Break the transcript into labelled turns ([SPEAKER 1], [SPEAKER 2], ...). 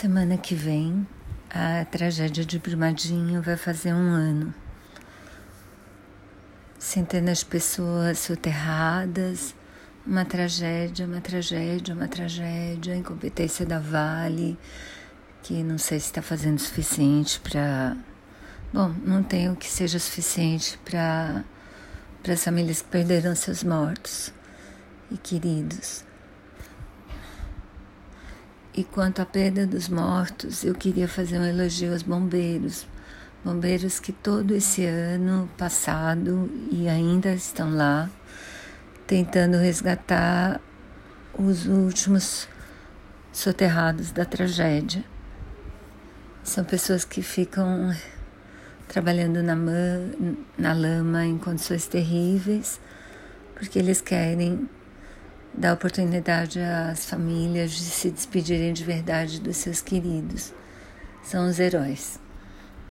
[SPEAKER 1] Semana que vem, a tragédia de Brumadinho vai fazer um ano. Centenas de pessoas soterradas, uma tragédia, uma tragédia, uma tragédia, incompetência da Vale, que não sei se está fazendo o suficiente para. Bom, não tenho que seja suficiente para as famílias que perderam seus mortos e queridos. E quanto à perda dos mortos, eu queria fazer um elogio aos bombeiros. Bombeiros que todo esse ano passado e ainda estão lá, tentando resgatar os últimos soterrados da tragédia. São pessoas que ficam trabalhando na, na lama em condições terríveis, porque eles querem dar oportunidade às famílias de se despedirem de verdade dos seus queridos. São os heróis.